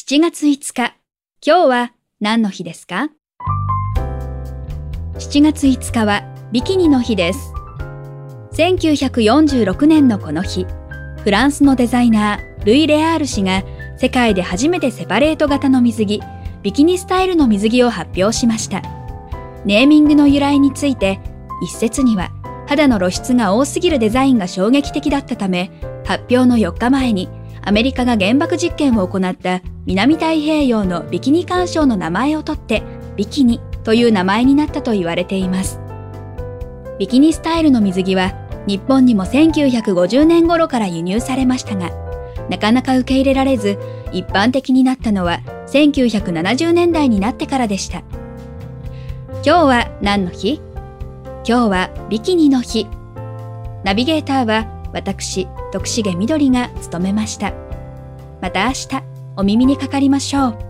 7月5日、今日は何の日ですか ?7 月5日はビキニの日です。1946年のこの日、フランスのデザイナー、ルイ・レアール氏が世界で初めてセパレート型の水着、ビキニスタイルの水着を発表しました。ネーミングの由来について、一説には肌の露出が多すぎるデザインが衝撃的だったため、発表の4日前にアメリカが原爆実験を行った南太平洋のビキニ干渉の名前を取ってビキニという名前になったと言われています。ビキニスタイルの水着は日本にも1950年頃から輸入されましたが、なかなか受け入れられず、一般的になったのは1970年代になってからでした。今日は何の日？今日はビキニの日。ナビゲーターは私、徳重みどりが務めました。また明日、お耳にかかりましょう。